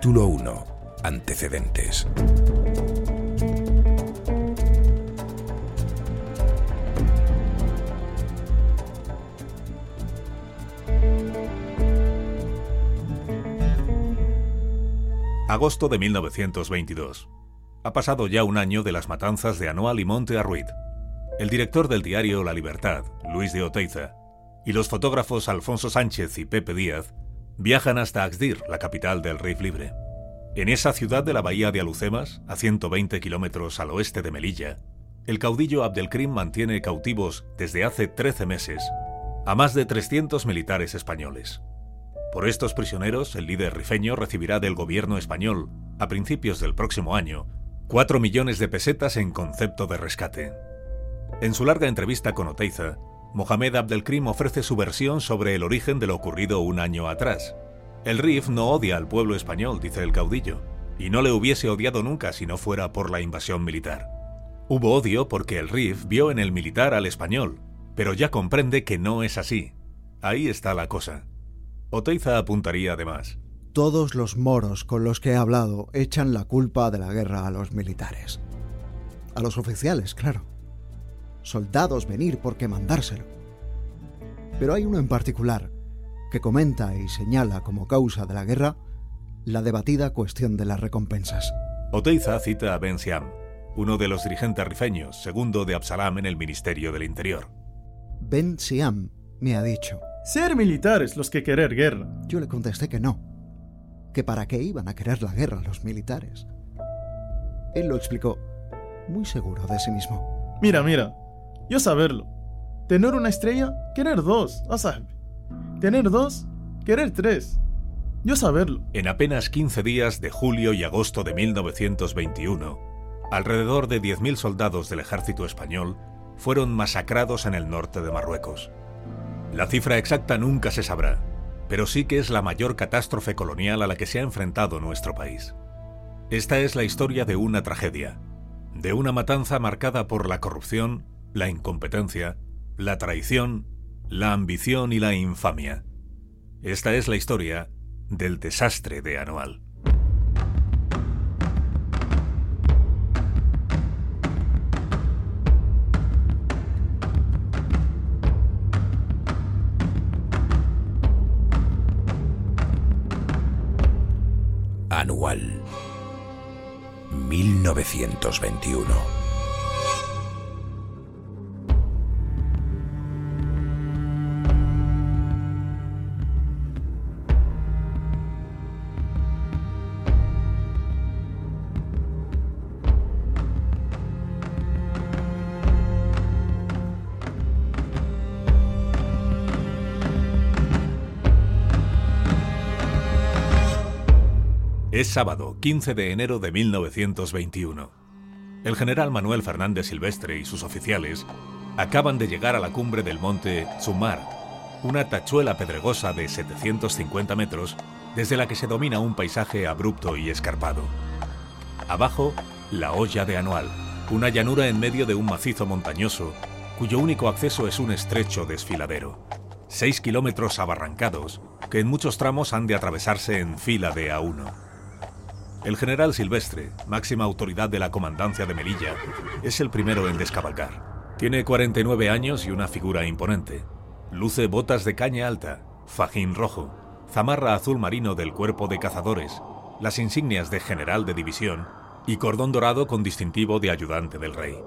Capítulo 1. Antecedentes. Agosto de 1922. Ha pasado ya un año de las matanzas de Anual y Monte Arruid. El director del diario La Libertad, Luis de Oteiza, y los fotógrafos Alfonso Sánchez y Pepe Díaz viajan hasta Axdir, la capital del Rif Libre. En esa ciudad de la bahía de Alucemas, a 120 kilómetros al oeste de Melilla, el caudillo Abdelkrim mantiene cautivos desde hace 13 meses a más de 300 militares españoles. Por estos prisioneros, el líder rifeño recibirá del gobierno español, a principios del próximo año, 4 millones de pesetas en concepto de rescate. En su larga entrevista con Oteiza, Mohamed Abdelkrim ofrece su versión sobre el origen de lo ocurrido un año atrás. El RIF no odia al pueblo español, dice el caudillo, y no le hubiese odiado nunca si no fuera por la invasión militar. Hubo odio porque el RIF vio en el militar al español, pero ya comprende que no es así. Ahí está la cosa. Oteiza apuntaría además. Todos los moros con los que he hablado echan la culpa de la guerra a los militares. A los oficiales, claro. Soldados venir porque mandárselo. Pero hay uno en particular que comenta y señala como causa de la guerra la debatida cuestión de las recompensas. Oteiza cita a Ben Siam, uno de los dirigentes rifeños, segundo de Absalam en el Ministerio del Interior. Ben Siam me ha dicho, ser militares los que querer guerra. Yo le contesté que no, que para qué iban a querer la guerra los militares. Él lo explicó, muy seguro de sí mismo. Mira, mira, yo saberlo. Tener una estrella, querer dos, a Tener dos, querer tres. Yo saberlo. En apenas 15 días de julio y agosto de 1921, alrededor de 10.000 soldados del ejército español fueron masacrados en el norte de Marruecos. La cifra exacta nunca se sabrá, pero sí que es la mayor catástrofe colonial a la que se ha enfrentado nuestro país. Esta es la historia de una tragedia, de una matanza marcada por la corrupción, la incompetencia, la traición, la ambición y la infamia. Esta es la historia del desastre de Anual. anual 1921. Es sábado, 15 de enero de 1921. El general Manuel Fernández Silvestre y sus oficiales acaban de llegar a la cumbre del monte Zumar, una tachuela pedregosa de 750 metros desde la que se domina un paisaje abrupto y escarpado. Abajo, la olla de Anual, una llanura en medio de un macizo montañoso cuyo único acceso es un estrecho desfiladero. Seis kilómetros abarrancados que en muchos tramos han de atravesarse en fila de a uno. El general Silvestre, máxima autoridad de la comandancia de Melilla, es el primero en descabalgar. Tiene 49 años y una figura imponente. Luce botas de caña alta, fajín rojo, zamarra azul marino del cuerpo de cazadores, las insignias de general de división y cordón dorado con distintivo de ayudante del rey.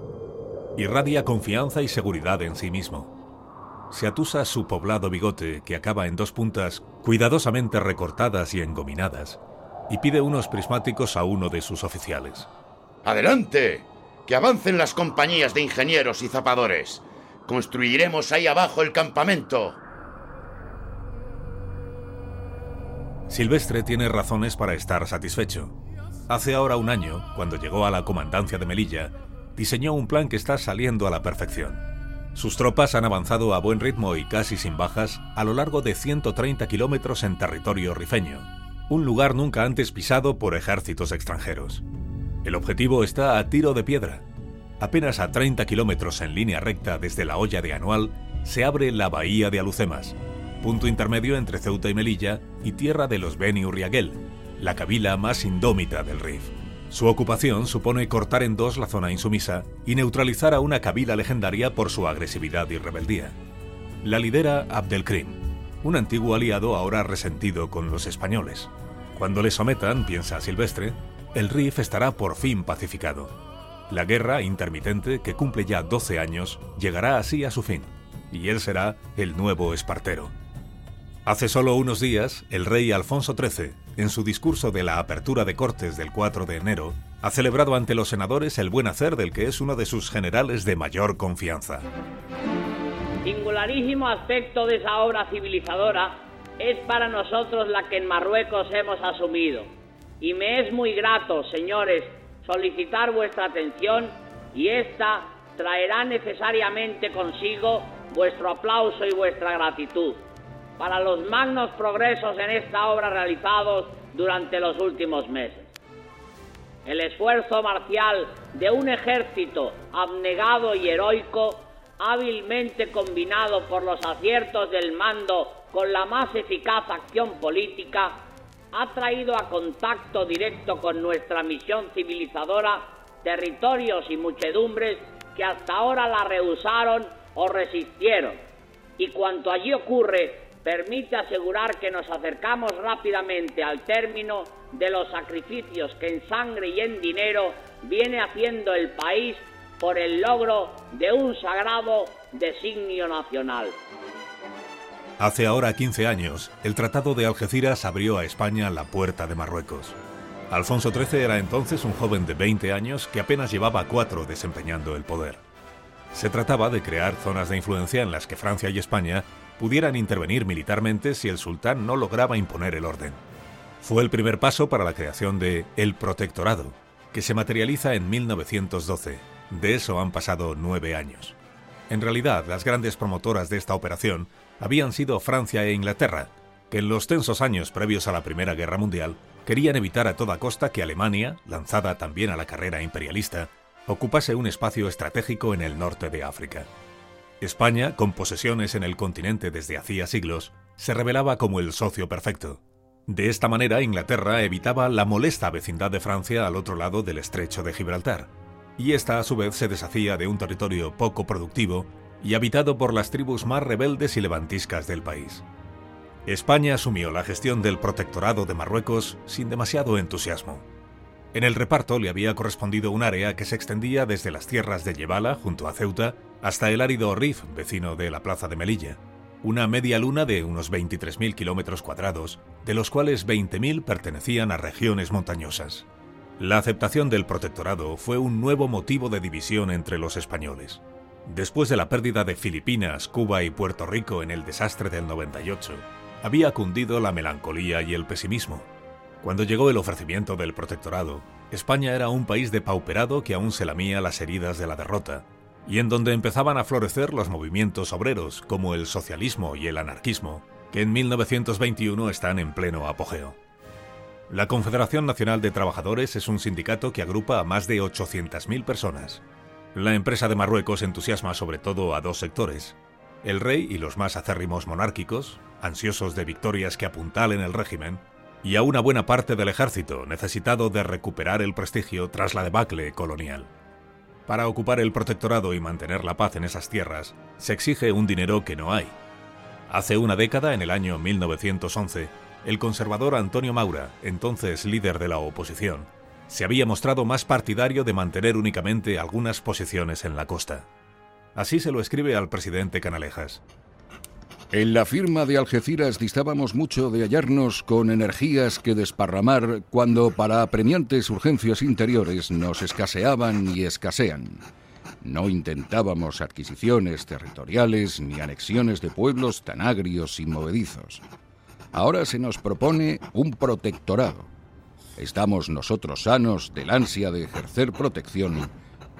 Irradia confianza y seguridad en sí mismo. Se atusa su poblado bigote, que acaba en dos puntas cuidadosamente recortadas y engominadas, y pide unos prismáticos a uno de sus oficiales. ¡Adelante! ¡Que avancen las compañías de ingenieros y zapadores! Construiremos ahí abajo el campamento. Silvestre tiene razones para estar satisfecho. Hace ahora un año, cuando llegó a la comandancia de Melilla, diseñó un plan que está saliendo a la perfección. Sus tropas han avanzado a buen ritmo y casi sin bajas a lo largo de 130 kilómetros en territorio rifeño, un lugar nunca antes pisado por ejércitos extranjeros. El objetivo está a tiro de piedra. Apenas a 30 kilómetros en línea recta desde la olla de Anual se abre la bahía de Alucemas, punto intermedio entre Ceuta y Melilla y tierra de los Beni Urriaguel, la cabila más indómita del Rif. Su ocupación supone cortar en dos la zona insumisa y neutralizar a una cabila legendaria por su agresividad y rebeldía. La lidera Abdelkrim, un antiguo aliado ahora resentido con los españoles. Cuando le sometan, piensa Silvestre, el Rif estará por fin pacificado. La guerra intermitente, que cumple ya 12 años, llegará así a su fin, y él será el nuevo Espartero. Hace solo unos días, el rey Alfonso XIII, en su discurso de la apertura de Cortes del 4 de enero, ha celebrado ante los senadores el buen hacer del que es uno de sus generales de mayor confianza. Singularísimo aspecto de esa obra civilizadora es para nosotros la que en Marruecos hemos asumido. Y me es muy grato, señores, solicitar vuestra atención y esta traerá necesariamente consigo vuestro aplauso y vuestra gratitud para los magnos progresos en esta obra realizados durante los últimos meses. El esfuerzo marcial de un ejército abnegado y heroico, hábilmente combinado por los aciertos del mando con la más eficaz acción política, ha traído a contacto directo con nuestra misión civilizadora territorios y muchedumbres que hasta ahora la rehusaron o resistieron. Y cuanto allí ocurre permite asegurar que nos acercamos rápidamente al término de los sacrificios que en sangre y en dinero viene haciendo el país por el logro de un sagrado designio nacional. Hace ahora 15 años, el Tratado de Algeciras abrió a España la puerta de Marruecos. Alfonso XIII era entonces un joven de 20 años que apenas llevaba cuatro desempeñando el poder. Se trataba de crear zonas de influencia en las que Francia y España pudieran intervenir militarmente si el sultán no lograba imponer el orden. Fue el primer paso para la creación de El Protectorado, que se materializa en 1912. De eso han pasado nueve años. En realidad, las grandes promotoras de esta operación habían sido Francia e Inglaterra, que en los tensos años previos a la Primera Guerra Mundial querían evitar a toda costa que Alemania, lanzada también a la carrera imperialista, ocupase un espacio estratégico en el norte de África. España, con posesiones en el continente desde hacía siglos, se revelaba como el socio perfecto. De esta manera, Inglaterra evitaba la molesta vecindad de Francia al otro lado del estrecho de Gibraltar, y esta a su vez se deshacía de un territorio poco productivo y habitado por las tribus más rebeldes y levantiscas del país. España asumió la gestión del protectorado de Marruecos sin demasiado entusiasmo. En el reparto le había correspondido un área que se extendía desde las tierras de Yebala, junto a Ceuta, hasta el árido Rif, vecino de la plaza de Melilla. Una media luna de unos 23.000 kilómetros cuadrados, de los cuales 20.000 pertenecían a regiones montañosas. La aceptación del protectorado fue un nuevo motivo de división entre los españoles. Después de la pérdida de Filipinas, Cuba y Puerto Rico en el desastre del 98, había cundido la melancolía y el pesimismo. Cuando llegó el ofrecimiento del protectorado, España era un país depauperado que aún se lamía las heridas de la derrota, y en donde empezaban a florecer los movimientos obreros como el socialismo y el anarquismo, que en 1921 están en pleno apogeo. La Confederación Nacional de Trabajadores es un sindicato que agrupa a más de 800.000 personas. La empresa de Marruecos entusiasma sobre todo a dos sectores, el rey y los más acérrimos monárquicos, ansiosos de victorias que apuntalen el régimen, y a una buena parte del ejército necesitado de recuperar el prestigio tras la debacle colonial. Para ocupar el protectorado y mantener la paz en esas tierras, se exige un dinero que no hay. Hace una década, en el año 1911, el conservador Antonio Maura, entonces líder de la oposición, se había mostrado más partidario de mantener únicamente algunas posiciones en la costa. Así se lo escribe al presidente Canalejas. En la firma de Algeciras distábamos mucho de hallarnos con energías que desparramar cuando para apremiantes urgencias interiores nos escaseaban y escasean. No intentábamos adquisiciones territoriales ni anexiones de pueblos tan agrios y movedizos. Ahora se nos propone un protectorado. Estamos nosotros sanos del ansia de ejercer protección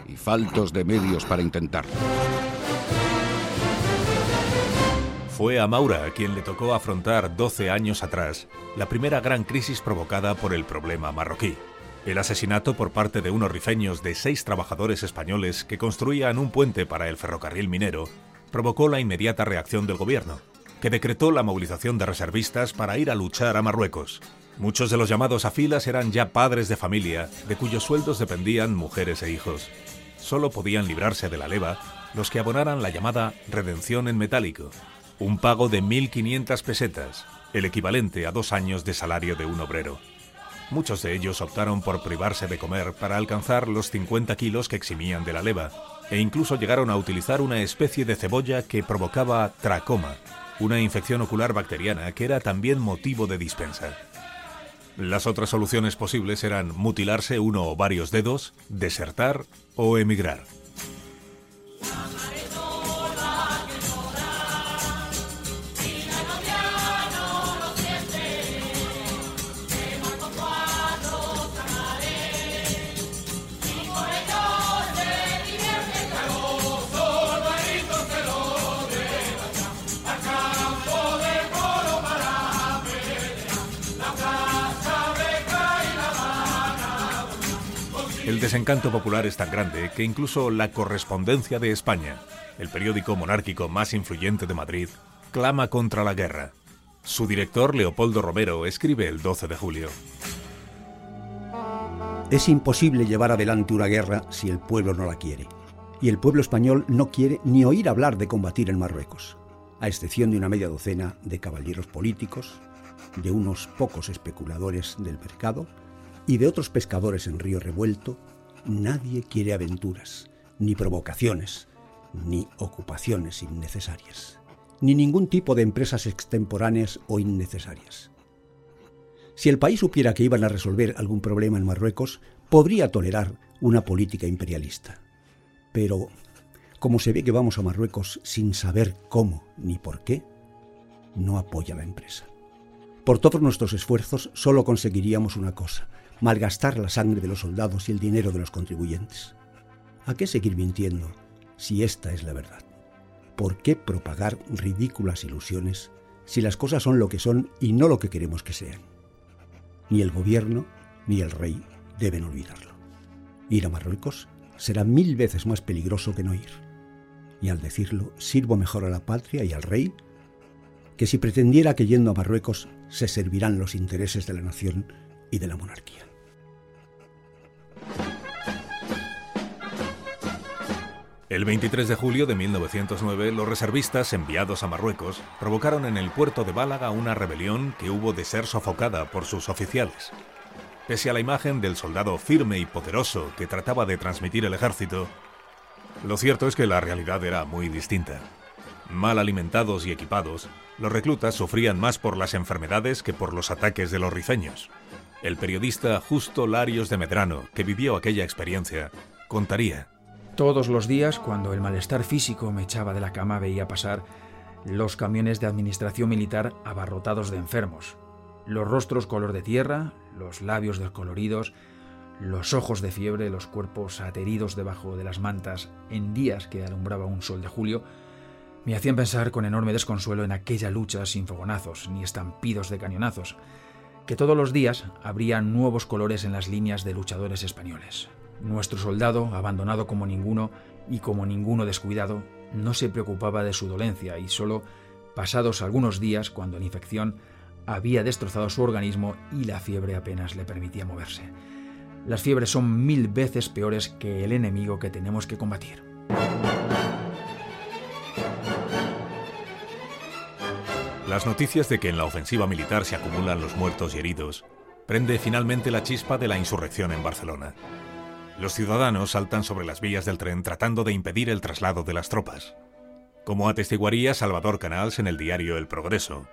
y faltos de medios para intentarlo. Fue a Maura quien le tocó afrontar 12 años atrás la primera gran crisis provocada por el problema marroquí. El asesinato por parte de unos rifeños de seis trabajadores españoles que construían un puente para el ferrocarril minero provocó la inmediata reacción del gobierno, que decretó la movilización de reservistas para ir a luchar a Marruecos. Muchos de los llamados a filas eran ya padres de familia, de cuyos sueldos dependían mujeres e hijos. Solo podían librarse de la leva los que abonaran la llamada redención en metálico, un pago de 1.500 pesetas, el equivalente a dos años de salario de un obrero. Muchos de ellos optaron por privarse de comer para alcanzar los 50 kilos que eximían de la leva, e incluso llegaron a utilizar una especie de cebolla que provocaba tracoma, una infección ocular bacteriana que era también motivo de dispensa. Las otras soluciones posibles eran mutilarse uno o varios dedos, desertar o emigrar. El desencanto popular es tan grande que incluso la Correspondencia de España, el periódico monárquico más influyente de Madrid, clama contra la guerra. Su director, Leopoldo Romero, escribe el 12 de julio. Es imposible llevar adelante una guerra si el pueblo no la quiere. Y el pueblo español no quiere ni oír hablar de combatir en Marruecos, a excepción de una media docena de caballeros políticos, de unos pocos especuladores del mercado y de otros pescadores en río revuelto, nadie quiere aventuras, ni provocaciones, ni ocupaciones innecesarias, ni ningún tipo de empresas extemporáneas o innecesarias. Si el país supiera que iban a resolver algún problema en Marruecos, podría tolerar una política imperialista. Pero, como se ve que vamos a Marruecos sin saber cómo ni por qué, no apoya la empresa. Por todos nuestros esfuerzos solo conseguiríamos una cosa, malgastar la sangre de los soldados y el dinero de los contribuyentes. ¿A qué seguir mintiendo si esta es la verdad? ¿Por qué propagar ridículas ilusiones si las cosas son lo que son y no lo que queremos que sean? Ni el gobierno ni el rey deben olvidarlo. Ir a Marruecos será mil veces más peligroso que no ir. Y al decirlo, sirvo mejor a la patria y al rey que si pretendiera que yendo a Marruecos se servirán los intereses de la nación y de la monarquía. El 23 de julio de 1909, los reservistas enviados a Marruecos provocaron en el puerto de Bálaga una rebelión que hubo de ser sofocada por sus oficiales. Pese a la imagen del soldado firme y poderoso que trataba de transmitir el ejército, lo cierto es que la realidad era muy distinta. Mal alimentados y equipados, los reclutas sufrían más por las enfermedades que por los ataques de los rifeños. El periodista Justo Larios de Medrano, que vivió aquella experiencia, contaría todos los días, cuando el malestar físico me echaba de la cama, veía pasar los camiones de administración militar abarrotados de enfermos, los rostros color de tierra, los labios descoloridos, los ojos de fiebre, los cuerpos ateridos debajo de las mantas en días que alumbraba un sol de julio, me hacían pensar con enorme desconsuelo en aquella lucha sin fogonazos ni estampidos de cañonazos, que todos los días habría nuevos colores en las líneas de luchadores españoles. Nuestro soldado, abandonado como ninguno y como ninguno descuidado, no se preocupaba de su dolencia y solo pasados algunos días, cuando la infección había destrozado su organismo y la fiebre apenas le permitía moverse. Las fiebres son mil veces peores que el enemigo que tenemos que combatir. Las noticias de que en la ofensiva militar se acumulan los muertos y heridos prende finalmente la chispa de la insurrección en Barcelona. Los ciudadanos saltan sobre las vías del tren tratando de impedir el traslado de las tropas, como atestiguaría Salvador Canals en el diario El Progreso.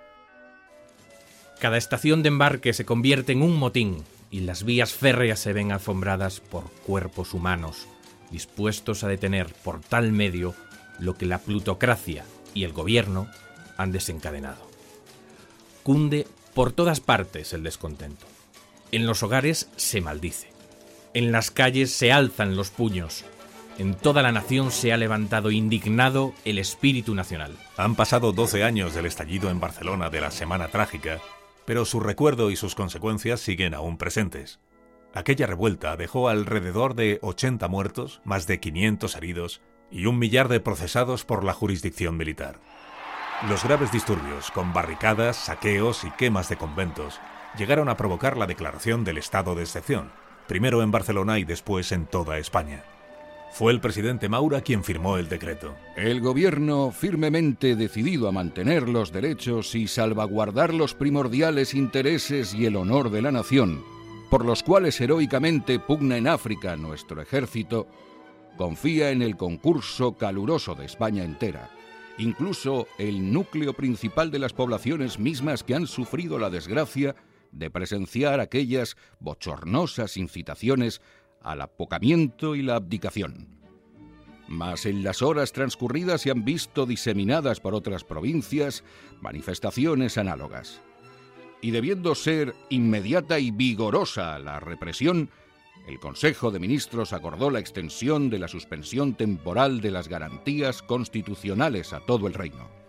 Cada estación de embarque se convierte en un motín y las vías férreas se ven alfombradas por cuerpos humanos, dispuestos a detener por tal medio lo que la plutocracia y el gobierno han desencadenado. Cunde por todas partes el descontento. En los hogares se maldice. En las calles se alzan los puños. En toda la nación se ha levantado indignado el espíritu nacional. Han pasado 12 años del estallido en Barcelona de la Semana Trágica, pero su recuerdo y sus consecuencias siguen aún presentes. Aquella revuelta dejó alrededor de 80 muertos, más de 500 heridos y un millar de procesados por la jurisdicción militar. Los graves disturbios, con barricadas, saqueos y quemas de conventos, llegaron a provocar la declaración del estado de excepción, primero en Barcelona y después en toda España. Fue el presidente Maura quien firmó el decreto. El gobierno, firmemente decidido a mantener los derechos y salvaguardar los primordiales intereses y el honor de la nación, por los cuales heroicamente pugna en África nuestro ejército, confía en el concurso caluroso de España entera, incluso el núcleo principal de las poblaciones mismas que han sufrido la desgracia de presenciar aquellas bochornosas incitaciones al apocamiento y la abdicación. Mas en las horas transcurridas se han visto diseminadas por otras provincias manifestaciones análogas. Y debiendo ser inmediata y vigorosa la represión, el Consejo de Ministros acordó la extensión de la suspensión temporal de las garantías constitucionales a todo el reino.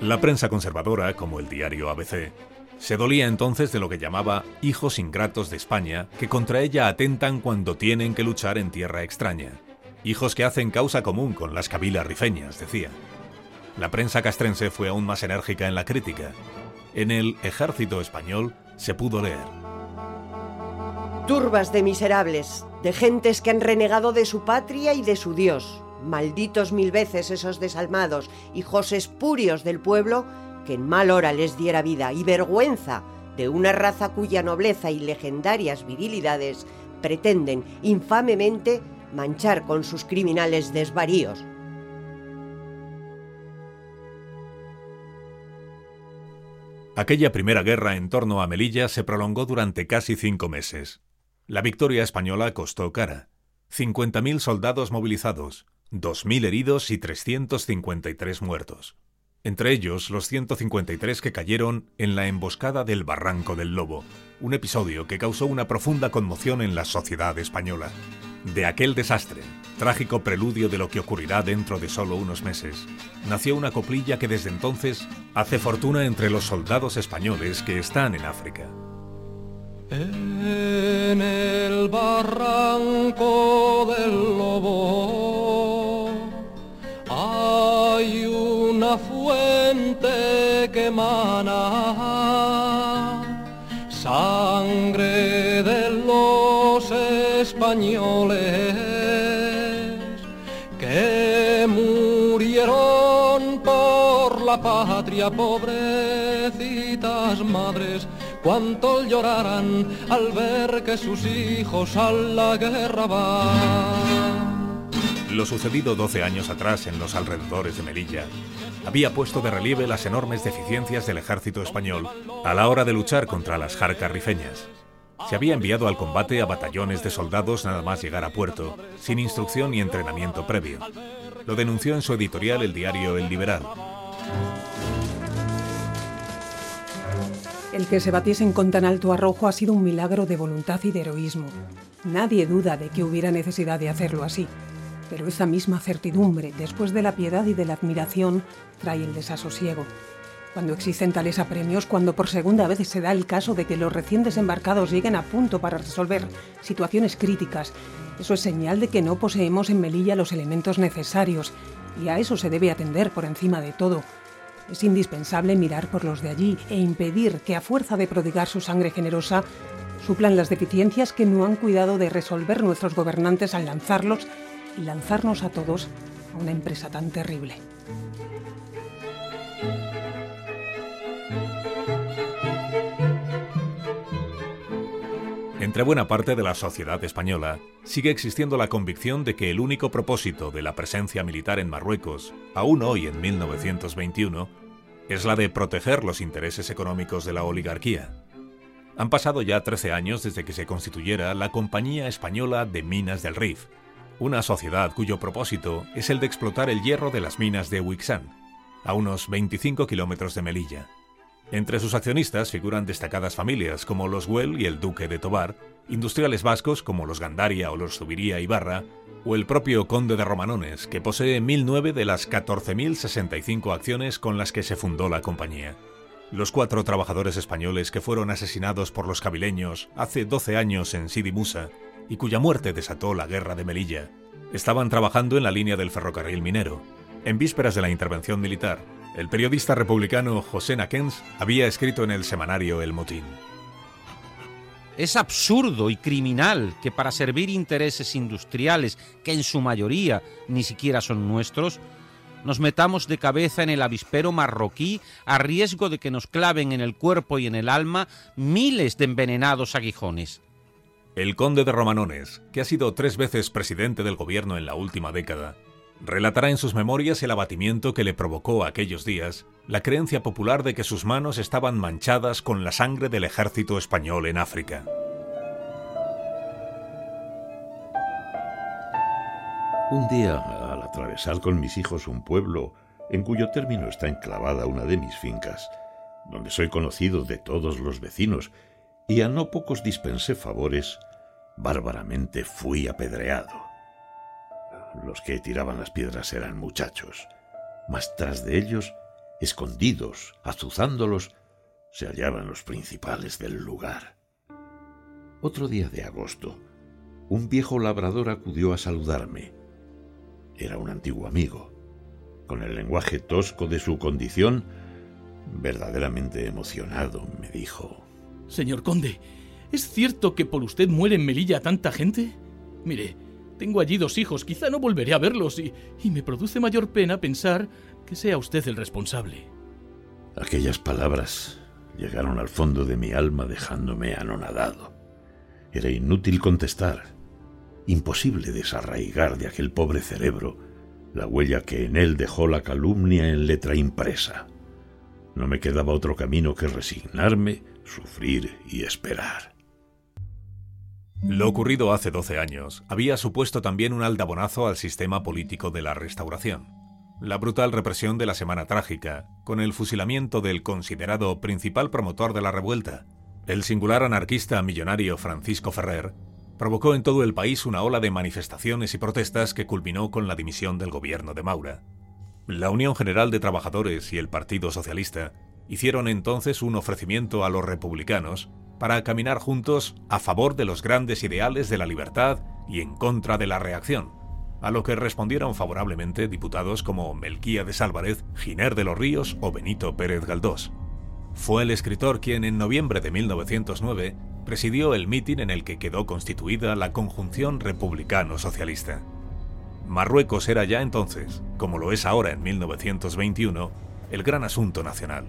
La prensa conservadora, como el diario ABC, se dolía entonces de lo que llamaba hijos ingratos de España, que contra ella atentan cuando tienen que luchar en tierra extraña. Hijos que hacen causa común con las cabilas rifeñas, decía. La prensa castrense fue aún más enérgica en la crítica. En el Ejército Español se pudo leer. Turbas de miserables, de gentes que han renegado de su patria y de su Dios. Malditos mil veces esos desalmados, hijos espurios del pueblo que en mal hora les diera vida y vergüenza de una raza cuya nobleza y legendarias virilidades pretenden infamemente manchar con sus criminales desvaríos. Aquella primera guerra en torno a Melilla se prolongó durante casi cinco meses. La victoria española costó cara. 50.000 soldados movilizados, 2.000 heridos y 353 muertos entre ellos los 153 que cayeron en la emboscada del Barranco del Lobo, un episodio que causó una profunda conmoción en la sociedad española. De aquel desastre, trágico preludio de lo que ocurrirá dentro de solo unos meses, nació una coplilla que desde entonces hace fortuna entre los soldados españoles que están en África. En el barranco del lobo sangre de los españoles que murieron por la patria, pobrecitas madres, cuánto llorarán al ver que sus hijos a la guerra van. Lo sucedido 12 años atrás en los alrededores de Melilla había puesto de relieve las enormes deficiencias del ejército español a la hora de luchar contra las jarcas rifeñas. Se había enviado al combate a batallones de soldados nada más llegar a puerto, sin instrucción ni entrenamiento previo. Lo denunció en su editorial el diario El Liberal. El que se batiesen con tan alto arrojo ha sido un milagro de voluntad y de heroísmo. Nadie duda de que hubiera necesidad de hacerlo así. Pero esa misma certidumbre, después de la piedad y de la admiración, trae el desasosiego. Cuando existen tales apremios, cuando por segunda vez se da el caso de que los recién desembarcados lleguen a punto para resolver situaciones críticas, eso es señal de que no poseemos en Melilla los elementos necesarios, y a eso se debe atender por encima de todo. Es indispensable mirar por los de allí e impedir que a fuerza de prodigar su sangre generosa suplan las deficiencias que no han cuidado de resolver nuestros gobernantes al lanzarlos y lanzarnos a todos a una empresa tan terrible. Entre buena parte de la sociedad española sigue existiendo la convicción de que el único propósito de la presencia militar en Marruecos, aún hoy en 1921, es la de proteger los intereses económicos de la oligarquía. Han pasado ya 13 años desde que se constituyera la Compañía Española de Minas del Rif, una sociedad cuyo propósito es el de explotar el hierro de las minas de Wixán, a unos 25 kilómetros de Melilla. Entre sus accionistas figuran destacadas familias como los Güell y el Duque de Tobar, industriales vascos como los Gandaria o los Zubiría Ibarra, o el propio Conde de Romanones, que posee 1009 de las 14.065 acciones con las que se fundó la compañía. Los cuatro trabajadores españoles que fueron asesinados por los cabileños hace 12 años en Sidi Musa y cuya muerte desató la guerra de Melilla, estaban trabajando en la línea del ferrocarril minero. En vísperas de la intervención militar, El periodista republicano José Naquens había escrito en el semanario El Motín. Es absurdo y criminal que para servir intereses industriales, que en su mayoría ni siquiera son nuestros, nos metamos de cabeza en el avispero marroquí a riesgo de que nos claven en el cuerpo y en el alma miles de envenenados aguijones. El conde de Romanones, que ha sido tres veces presidente del gobierno en la última década, relatará en sus memorias el abatimiento que le provocó aquellos días la creencia popular de que sus manos estaban manchadas con la sangre del ejército español en África. Un día, al atravesar con mis hijos un pueblo en cuyo término está enclavada una de mis fincas, donde soy conocido de todos los vecinos, y a no pocos dispensé favores, bárbaramente fui apedreado. Los que tiraban las piedras eran muchachos, mas tras de ellos, escondidos, azuzándolos, se hallaban los principales del lugar. Otro día de agosto, un viejo labrador acudió a saludarme era un antiguo amigo. Con el lenguaje tosco de su condición, verdaderamente emocionado, me dijo... Señor conde, ¿es cierto que por usted muere en Melilla tanta gente? Mire, tengo allí dos hijos, quizá no volveré a verlos y, y me produce mayor pena pensar que sea usted el responsable. Aquellas palabras llegaron al fondo de mi alma dejándome anonadado. Era inútil contestar. Imposible desarraigar de aquel pobre cerebro la huella que en él dejó la calumnia en letra impresa. No me quedaba otro camino que resignarme, sufrir y esperar. Lo ocurrido hace 12 años había supuesto también un aldabonazo al sistema político de la Restauración. La brutal represión de la Semana Trágica, con el fusilamiento del considerado principal promotor de la revuelta, el singular anarquista millonario Francisco Ferrer, provocó en todo el país una ola de manifestaciones y protestas que culminó con la dimisión del gobierno de Maura. La Unión General de Trabajadores y el Partido Socialista hicieron entonces un ofrecimiento a los republicanos para caminar juntos a favor de los grandes ideales de la libertad y en contra de la reacción, a lo que respondieron favorablemente diputados como Melquíades Álvarez, Giner de los Ríos o Benito Pérez Galdós. Fue el escritor quien en noviembre de 1909 presidió el mitin en el que quedó constituida la conjunción republicano-socialista. Marruecos era ya entonces, como lo es ahora en 1921, el gran asunto nacional.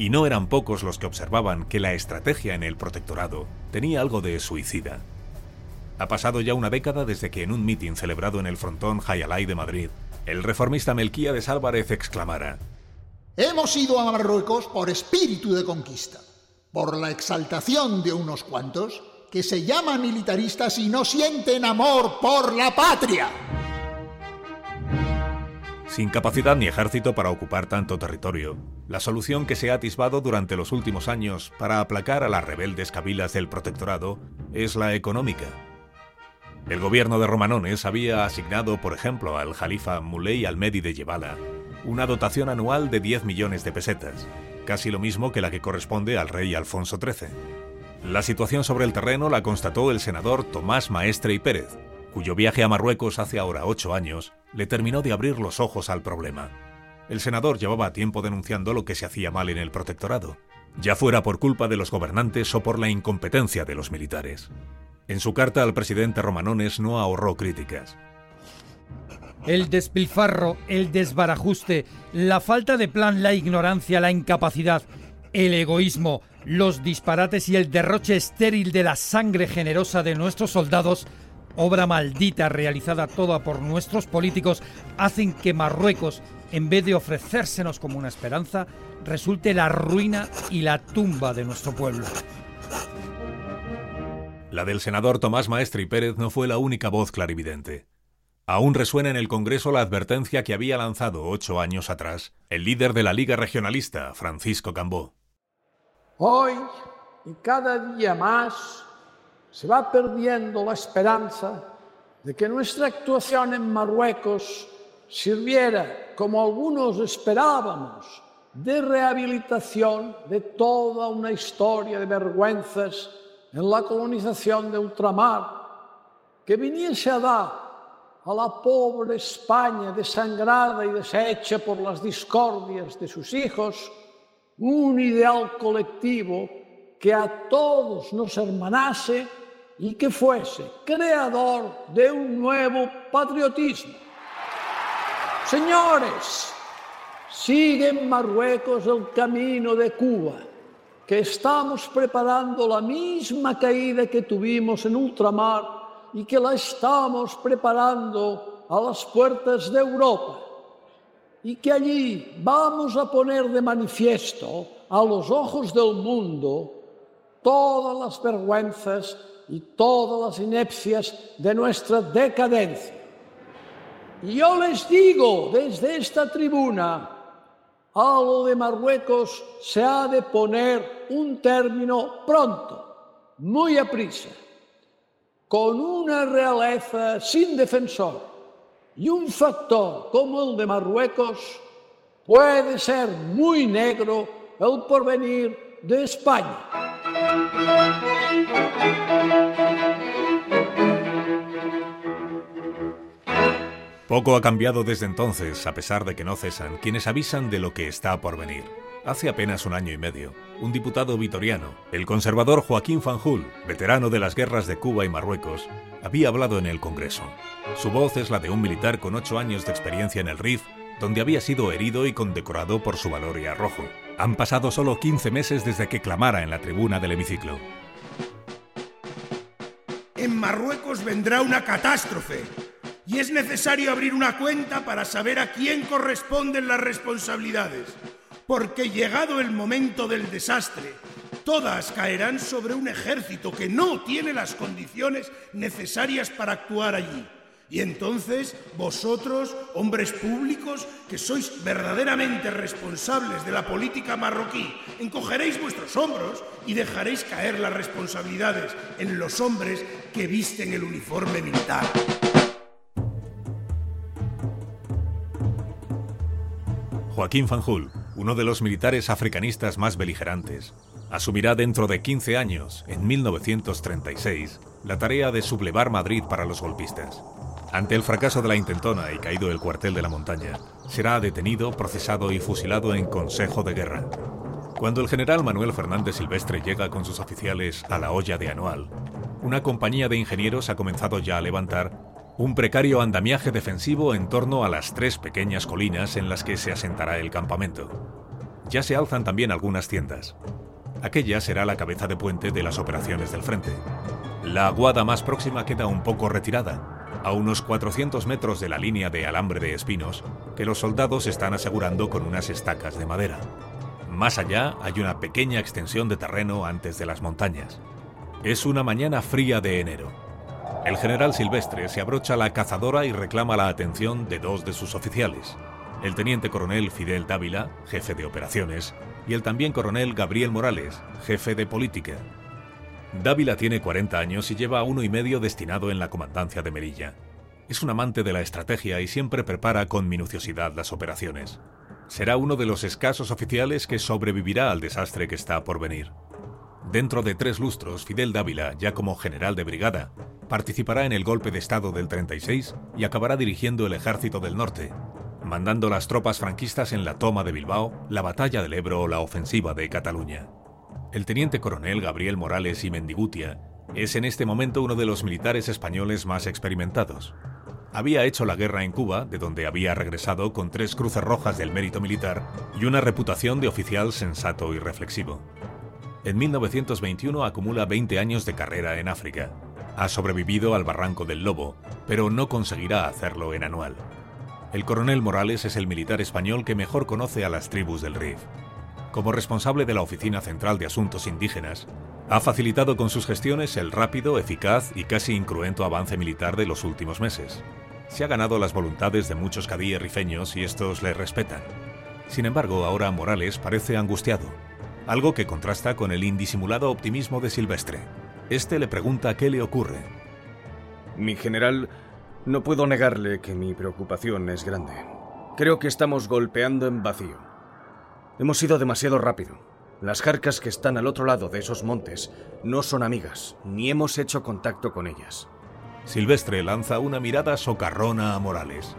Y no eran pocos los que observaban que la estrategia en el protectorado tenía algo de suicida. Ha pasado ya una década desde que en un mitin celebrado en el frontón Hayalay de Madrid, el reformista Melquíades Álvarez exclamara Hemos ido a Marruecos por espíritu de conquista por la exaltación de unos cuantos que se llaman militaristas y no sienten amor por la patria. Sin capacidad ni ejército para ocupar tanto territorio, la solución que se ha atisbado durante los últimos años para aplacar a las rebeldes cabilas del protectorado es la económica. El gobierno de Romanones había asignado, por ejemplo, al jalifa Muley al-Medi de Yebala una dotación anual de 10 millones de pesetas, casi lo mismo que la que corresponde al rey Alfonso XIII. La situación sobre el terreno la constató el senador Tomás Maestre y Pérez, cuyo viaje a Marruecos hace ahora ocho años le terminó de abrir los ojos al problema. El senador llevaba tiempo denunciando lo que se hacía mal en el protectorado, ya fuera por culpa de los gobernantes o por la incompetencia de los militares. En su carta al presidente Romanones no ahorró críticas. El despilfarro, el desbarajuste, la falta de plan, la ignorancia, la incapacidad, el egoísmo, los disparates y el derroche estéril de la sangre generosa de nuestros soldados, obra maldita realizada toda por nuestros políticos, hacen que Marruecos, en vez de ofrecérsenos como una esperanza, resulte la ruina y la tumba de nuestro pueblo. La del senador Tomás Maestre y Pérez no fue la única voz clarividente. Aún resuena en el Congreso la advertencia que había lanzado ocho años atrás el líder de la Liga Regionalista, Francisco Cambó. Hoy y cada día más se va perdiendo la esperanza de que nuestra actuación en Marruecos sirviera, como algunos esperábamos, de rehabilitación de toda una historia de vergüenzas en la colonización de ultramar, que viniese a dar a la pobre España desangrada y deshecha por las discordias de sus hijos, un ideal colectivo que a todos nos hermanase y que fuese creador de un nuevo patriotismo. Señores, sigue Marruecos el camino de Cuba, que estamos preparando la misma caída que tuvimos en ultramar y que la estamos preparando a las puertas de Europa. Y que allí vamos a poner de manifiesto a los ojos del mundo todas las vergüenzas y todas las inepcias de nuestra decadencia. Y yo les digo desde esta tribuna, a lo de Marruecos se ha de poner un término pronto, muy a prisa, con una realeza sin defensor y un factor como el de Marruecos, puede ser muy negro el porvenir de España. Poco ha cambiado desde entonces, a pesar de que no cesan quienes avisan de lo que está por venir. Hace apenas un año y medio, un diputado vitoriano, el conservador Joaquín Fanjul, veterano de las guerras de Cuba y Marruecos, había hablado en el Congreso. Su voz es la de un militar con ocho años de experiencia en el RIF, donde había sido herido y condecorado por su valor y arrojo. Han pasado solo 15 meses desde que clamara en la tribuna del hemiciclo. En Marruecos vendrá una catástrofe y es necesario abrir una cuenta para saber a quién corresponden las responsabilidades, porque llegado el momento del desastre, todas caerán sobre un ejército que no tiene las condiciones necesarias para actuar allí. Y entonces vosotros, hombres públicos, que sois verdaderamente responsables de la política marroquí, encogeréis vuestros hombros y dejaréis caer las responsabilidades en los hombres que visten el uniforme militar. Joaquín Fanjul, uno de los militares africanistas más beligerantes, asumirá dentro de 15 años, en 1936, la tarea de sublevar Madrid para los golpistas. Ante el fracaso de la intentona y caído el cuartel de la montaña, será detenido, procesado y fusilado en Consejo de Guerra. Cuando el general Manuel Fernández Silvestre llega con sus oficiales a la olla de Anual, una compañía de ingenieros ha comenzado ya a levantar un precario andamiaje defensivo en torno a las tres pequeñas colinas en las que se asentará el campamento. Ya se alzan también algunas tiendas. Aquella será la cabeza de puente de las operaciones del frente. La aguada más próxima queda un poco retirada, a unos 400 metros de la línea de alambre de espinos que los soldados están asegurando con unas estacas de madera. Más allá hay una pequeña extensión de terreno antes de las montañas. Es una mañana fría de enero. El general Silvestre se abrocha la cazadora y reclama la atención de dos de sus oficiales, el teniente coronel Fidel Dávila, jefe de operaciones, y el también coronel Gabriel Morales, jefe de política. Dávila tiene 40 años y lleva uno y medio destinado en la comandancia de Melilla. Es un amante de la estrategia y siempre prepara con minuciosidad las operaciones. Será uno de los escasos oficiales que sobrevivirá al desastre que está por venir. Dentro de tres lustros, Fidel Dávila, ya como general de brigada, participará en el golpe de Estado del 36 y acabará dirigiendo el Ejército del Norte, mandando las tropas franquistas en la toma de Bilbao, la batalla del Ebro o la ofensiva de Cataluña. El teniente coronel Gabriel Morales y Mendigutia es en este momento uno de los militares españoles más experimentados. Había hecho la guerra en Cuba, de donde había regresado con tres cruces rojas del mérito militar y una reputación de oficial sensato y reflexivo. En 1921 acumula 20 años de carrera en África. Ha sobrevivido al Barranco del Lobo, pero no conseguirá hacerlo en anual. El coronel Morales es el militar español que mejor conoce a las tribus del Rif. Como responsable de la Oficina Central de Asuntos Indígenas, ha facilitado con sus gestiones el rápido, eficaz y casi incruento avance militar de los últimos meses. Se ha ganado las voluntades de muchos cadíes rifeños y estos le respetan. Sin embargo, ahora Morales parece angustiado algo que contrasta con el indisimulado optimismo de Silvestre. Este le pregunta qué le ocurre. Mi general, no puedo negarle que mi preocupación es grande. Creo que estamos golpeando en vacío. Hemos ido demasiado rápido. Las jarcas que están al otro lado de esos montes no son amigas, ni hemos hecho contacto con ellas. Silvestre lanza una mirada socarrona a Morales.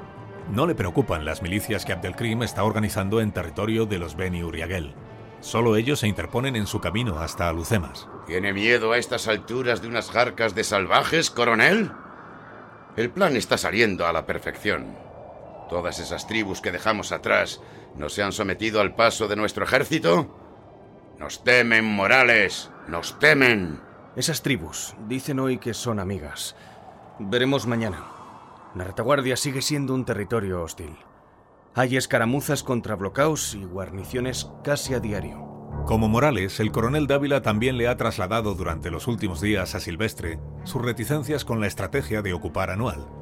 No le preocupan las milicias que Abdelkrim está organizando en territorio de los Beni Uriagel. Solo ellos se interponen en su camino hasta Alucemas. ¿Tiene miedo a estas alturas de unas jarcas de salvajes, coronel? El plan está saliendo a la perfección. Todas esas tribus que dejamos atrás no se han sometido al paso de nuestro ejército. Nos temen, Morales, nos temen. Esas tribus dicen hoy que son amigas. Veremos mañana. La retaguardia sigue siendo un territorio hostil. Hay escaramuzas contra blocaos y guarniciones casi a diario. Como Morales, el coronel Dávila también le ha trasladado durante los últimos días a Silvestre sus reticencias con la estrategia de ocupar Anual.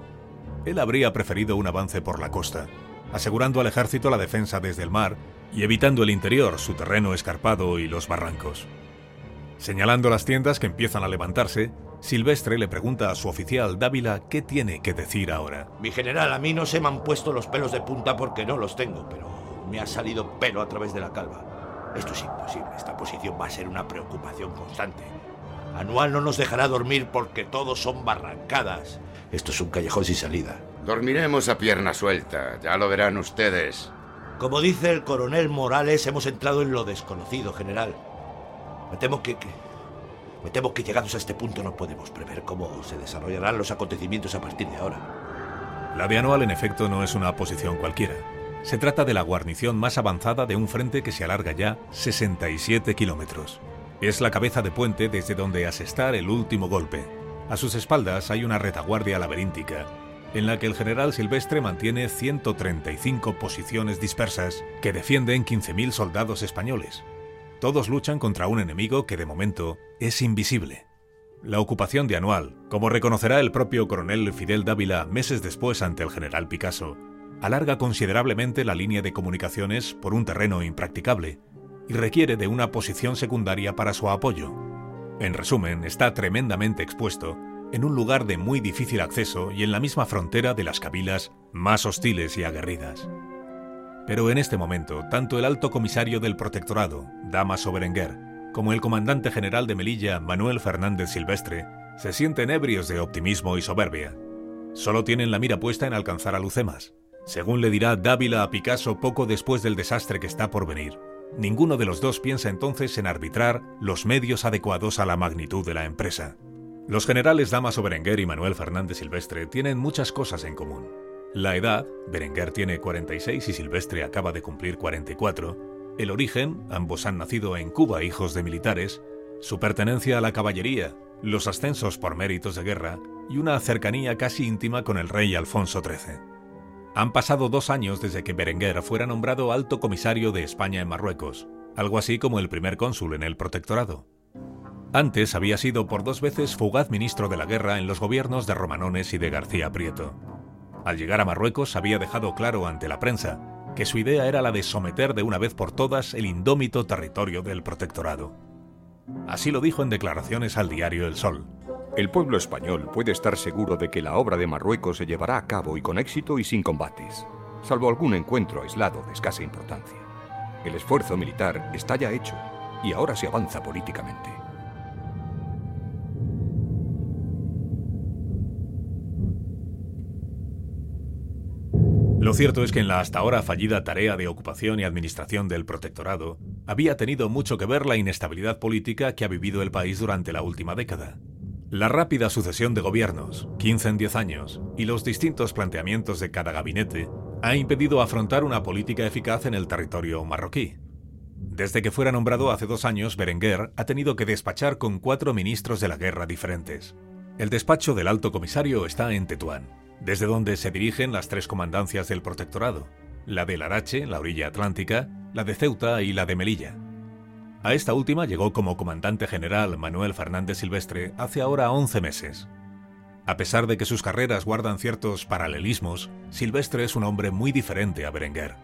Él habría preferido un avance por la costa, asegurando al ejército la defensa desde el mar y evitando el interior, su terreno escarpado y los barrancos. Señalando las tiendas que empiezan a levantarse, Silvestre le pregunta a su oficial Dávila qué tiene que decir ahora. Mi general, a mí no se me han puesto los pelos de punta porque no los tengo, pero me ha salido pelo a través de la calva. Esto es imposible, esta posición va a ser una preocupación constante. Anual no nos dejará dormir porque todos son barrancadas. Esto es un callejón sin salida. Dormiremos a pierna suelta, ya lo verán ustedes. Como dice el coronel Morales, hemos entrado en lo desconocido, general. Me temo que, que me temo que llegados a este punto no podemos prever cómo se desarrollarán los acontecimientos a partir de ahora. La de Anual en efecto no es una posición cualquiera. Se trata de la guarnición más avanzada de un frente que se alarga ya 67 kilómetros. Es la cabeza de puente desde donde asestar el último golpe. A sus espaldas hay una retaguardia laberíntica, en la que el general Silvestre mantiene 135 posiciones dispersas que defienden 15.000 soldados españoles. Todos luchan contra un enemigo que de momento es invisible. La ocupación de Anual, como reconocerá el propio coronel Fidel Dávila meses después ante el general Picasso, alarga considerablemente la línea de comunicaciones por un terreno impracticable y requiere de una posición secundaria para su apoyo. En resumen, está tremendamente expuesto en un lugar de muy difícil acceso y en la misma frontera de las cabilas más hostiles y aguerridas. Pero en este momento, tanto el alto comisario del protectorado, Damaso Berenguer, como el comandante general de Melilla, Manuel Fernández Silvestre, se sienten ebrios de optimismo y soberbia. Solo tienen la mira puesta en alcanzar a Lucemas. Según le dirá Dávila a Picasso poco después del desastre que está por venir, ninguno de los dos piensa entonces en arbitrar los medios adecuados a la magnitud de la empresa. Los generales Damaso Berenguer y Manuel Fernández Silvestre tienen muchas cosas en común. La edad, Berenguer tiene 46 y Silvestre acaba de cumplir 44. El origen, ambos han nacido en Cuba hijos de militares. Su pertenencia a la caballería, los ascensos por méritos de guerra y una cercanía casi íntima con el rey Alfonso XIII. Han pasado dos años desde que Berenguer fuera nombrado alto comisario de España en Marruecos, algo así como el primer cónsul en el protectorado. Antes había sido por dos veces fugaz ministro de la guerra en los gobiernos de Romanones y de García Prieto. Al llegar a Marruecos había dejado claro ante la prensa que su idea era la de someter de una vez por todas el indómito territorio del protectorado. Así lo dijo en declaraciones al diario El Sol. El pueblo español puede estar seguro de que la obra de Marruecos se llevará a cabo y con éxito y sin combates, salvo algún encuentro aislado de escasa importancia. El esfuerzo militar está ya hecho y ahora se avanza políticamente. Lo cierto es que en la hasta ahora fallida tarea de ocupación y administración del protectorado había tenido mucho que ver la inestabilidad política que ha vivido el país durante la última década. La rápida sucesión de gobiernos, 15 en 10 años, y los distintos planteamientos de cada gabinete ha impedido afrontar una política eficaz en el territorio marroquí. Desde que fuera nombrado hace dos años, Berenguer ha tenido que despachar con cuatro ministros de la guerra diferentes. El despacho del alto comisario está en Tetuán, desde donde se dirigen las tres comandancias del protectorado, la de Larache, la orilla atlántica, la de Ceuta y la de Melilla. A esta última llegó como comandante general Manuel Fernández Silvestre hace ahora 11 meses. A pesar de que sus carreras guardan ciertos paralelismos, Silvestre es un hombre muy diferente a Berenguer.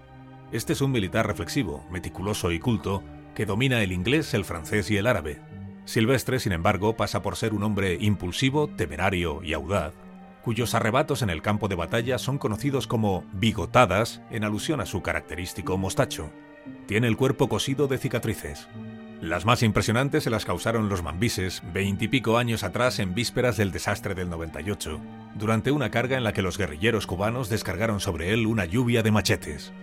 Este es un militar reflexivo, meticuloso y culto, que domina el inglés, el francés y el árabe. Silvestre, sin embargo, pasa por ser un hombre impulsivo, temerario y audaz, cuyos arrebatos en el campo de batalla son conocidos como bigotadas en alusión a su característico mostacho. Tiene el cuerpo cosido de cicatrices. Las más impresionantes se las causaron los mambises veintipico años atrás en vísperas del desastre del 98, durante una carga en la que los guerrilleros cubanos descargaron sobre él una lluvia de machetes.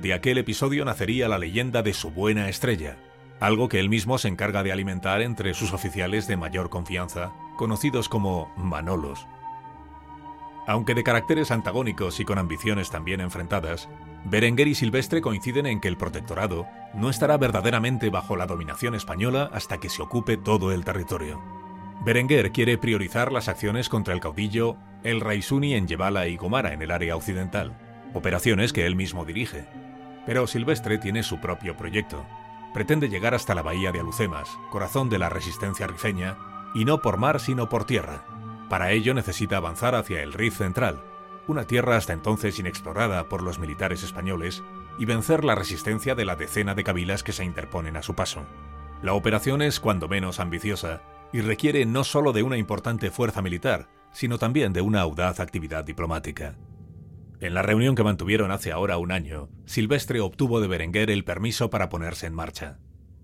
De aquel episodio nacería la leyenda de su buena estrella, algo que él mismo se encarga de alimentar entre sus oficiales de mayor confianza, conocidos como Manolos. Aunque de caracteres antagónicos y con ambiciones también enfrentadas, Berenguer y Silvestre coinciden en que el protectorado no estará verdaderamente bajo la dominación española hasta que se ocupe todo el territorio. Berenguer quiere priorizar las acciones contra el caudillo El Raisuni en Yebala y Gomara en el área occidental, operaciones que él mismo dirige. Pero Silvestre tiene su propio proyecto. Pretende llegar hasta la bahía de Alucemas, corazón de la resistencia rifeña, y no por mar sino por tierra. Para ello necesita avanzar hacia el Rif central, una tierra hasta entonces inexplorada por los militares españoles, y vencer la resistencia de la decena de cabilas que se interponen a su paso. La operación es cuando menos ambiciosa y requiere no solo de una importante fuerza militar, sino también de una audaz actividad diplomática. En la reunión que mantuvieron hace ahora un año, Silvestre obtuvo de Berenguer el permiso para ponerse en marcha.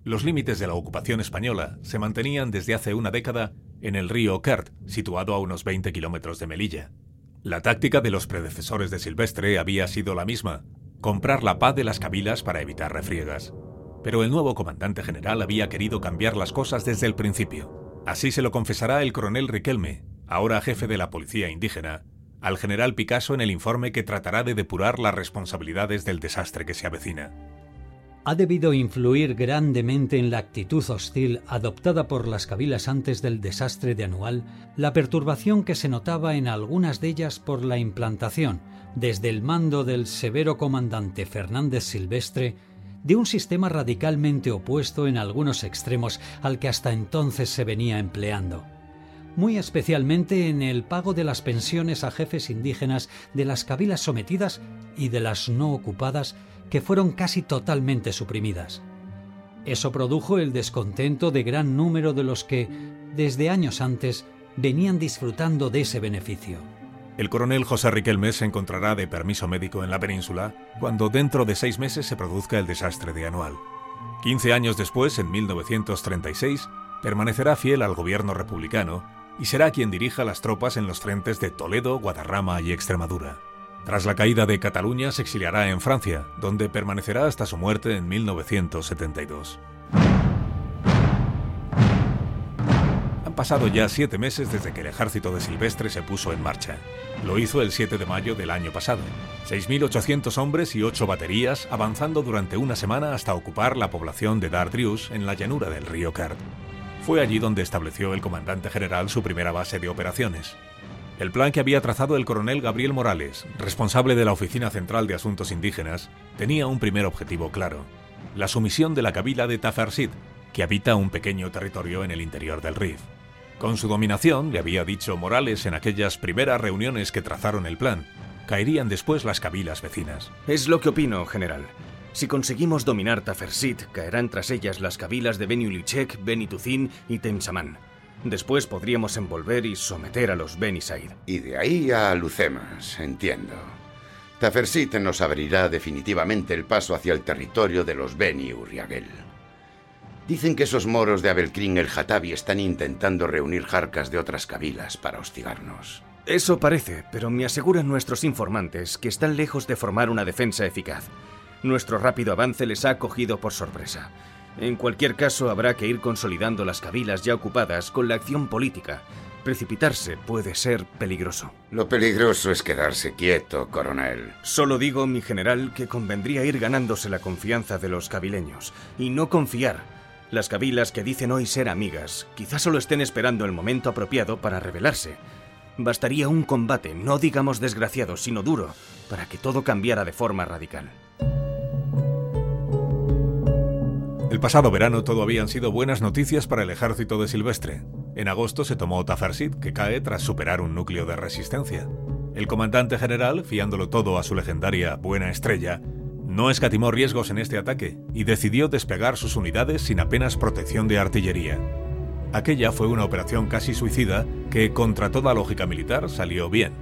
Los límites de la ocupación española se mantenían desde hace una década en el río Kert, situado a unos 20 kilómetros de Melilla. La táctica de los predecesores de Silvestre había sido la misma, comprar la paz de las cabilas para evitar refriegas. Pero el nuevo comandante general había querido cambiar las cosas desde el principio. Así se lo confesará el coronel Riquelme, ahora jefe de la policía indígena, al general Picasso en el informe que tratará de depurar las responsabilidades del desastre que se avecina. Ha debido influir grandemente en la actitud hostil adoptada por las cabilas antes del desastre de Anual la perturbación que se notaba en algunas de ellas por la implantación, desde el mando del severo comandante Fernández Silvestre, de un sistema radicalmente opuesto en algunos extremos al que hasta entonces se venía empleando muy especialmente en el pago de las pensiones a jefes indígenas de las cabilas sometidas y de las no ocupadas que fueron casi totalmente suprimidas. Eso produjo el descontento de gran número de los que, desde años antes, venían disfrutando de ese beneficio. El coronel José Riquelme se encontrará de permiso médico en la península cuando dentro de seis meses se produzca el desastre de Anual. Quince años después, en 1936, permanecerá fiel al gobierno republicano y será quien dirija las tropas en los frentes de Toledo, Guadarrama y Extremadura. Tras la caída de Cataluña se exiliará en Francia, donde permanecerá hasta su muerte en 1972. Han pasado ya siete meses desde que el ejército de Silvestre se puso en marcha. Lo hizo el 7 de mayo del año pasado. 6.800 hombres y 8 baterías avanzando durante una semana hasta ocupar la población de Dardrius en la llanura del río Card. Fue allí donde estableció el comandante general su primera base de operaciones. El plan que había trazado el coronel Gabriel Morales, responsable de la Oficina Central de Asuntos Indígenas, tenía un primer objetivo claro, la sumisión de la cabila de Tafarsit, que habita un pequeño territorio en el interior del Rif. Con su dominación, le había dicho Morales en aquellas primeras reuniones que trazaron el plan, caerían después las cabilas vecinas. Es lo que opino, general. Si conseguimos dominar Tafersit, caerán tras ellas las cabilas de Beni Ulichek, Beni Tuzin y Temsaman. Después podríamos envolver y someter a los Beni Said. Y de ahí a Lucemas, entiendo. Tafersit nos abrirá definitivamente el paso hacia el territorio de los Beni Urriagel. Dicen que esos moros de Abelkrin el Hatabi están intentando reunir jarcas de otras cabilas para hostigarnos. Eso parece, pero me aseguran nuestros informantes que están lejos de formar una defensa eficaz. Nuestro rápido avance les ha cogido por sorpresa. En cualquier caso, habrá que ir consolidando las cabilas ya ocupadas con la acción política. Precipitarse puede ser peligroso. Lo peligroso es quedarse quieto, coronel. Solo digo, mi general, que convendría ir ganándose la confianza de los cabileños y no confiar. Las cabilas que dicen hoy ser amigas quizás solo estén esperando el momento apropiado para rebelarse. Bastaría un combate, no digamos desgraciado, sino duro, para que todo cambiara de forma radical. El pasado verano todo habían sido buenas noticias para el ejército de Silvestre. En agosto se tomó Tafarsit, que cae tras superar un núcleo de resistencia. El comandante general, fiándolo todo a su legendaria Buena Estrella, no escatimó riesgos en este ataque y decidió despegar sus unidades sin apenas protección de artillería. Aquella fue una operación casi suicida que, contra toda lógica militar, salió bien.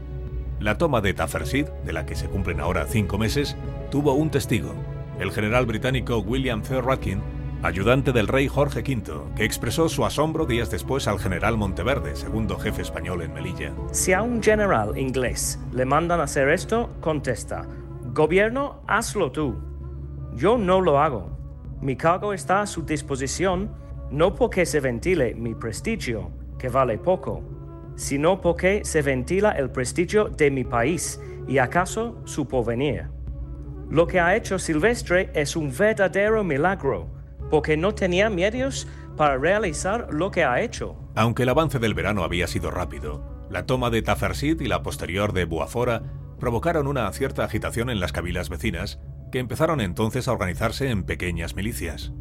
La toma de Tafersit, de la que se cumplen ahora cinco meses, tuvo un testigo, el general británico William C. Ratkin, ayudante del rey Jorge V, que expresó su asombro días después al general Monteverde, segundo jefe español en Melilla. Si a un general inglés le mandan hacer esto, contesta, Gobierno, hazlo tú. Yo no lo hago. Mi cargo está a su disposición no porque se ventile mi prestigio, que vale poco, sino porque se ventila el prestigio de mi país y acaso su porvenir. Lo que ha hecho Silvestre es un verdadero milagro, porque no tenía medios para realizar lo que ha hecho. Aunque el avance del verano había sido rápido, la toma de Tafersit y la posterior de Buafora provocaron una cierta agitación en las cabilas vecinas, que empezaron entonces a organizarse en pequeñas milicias.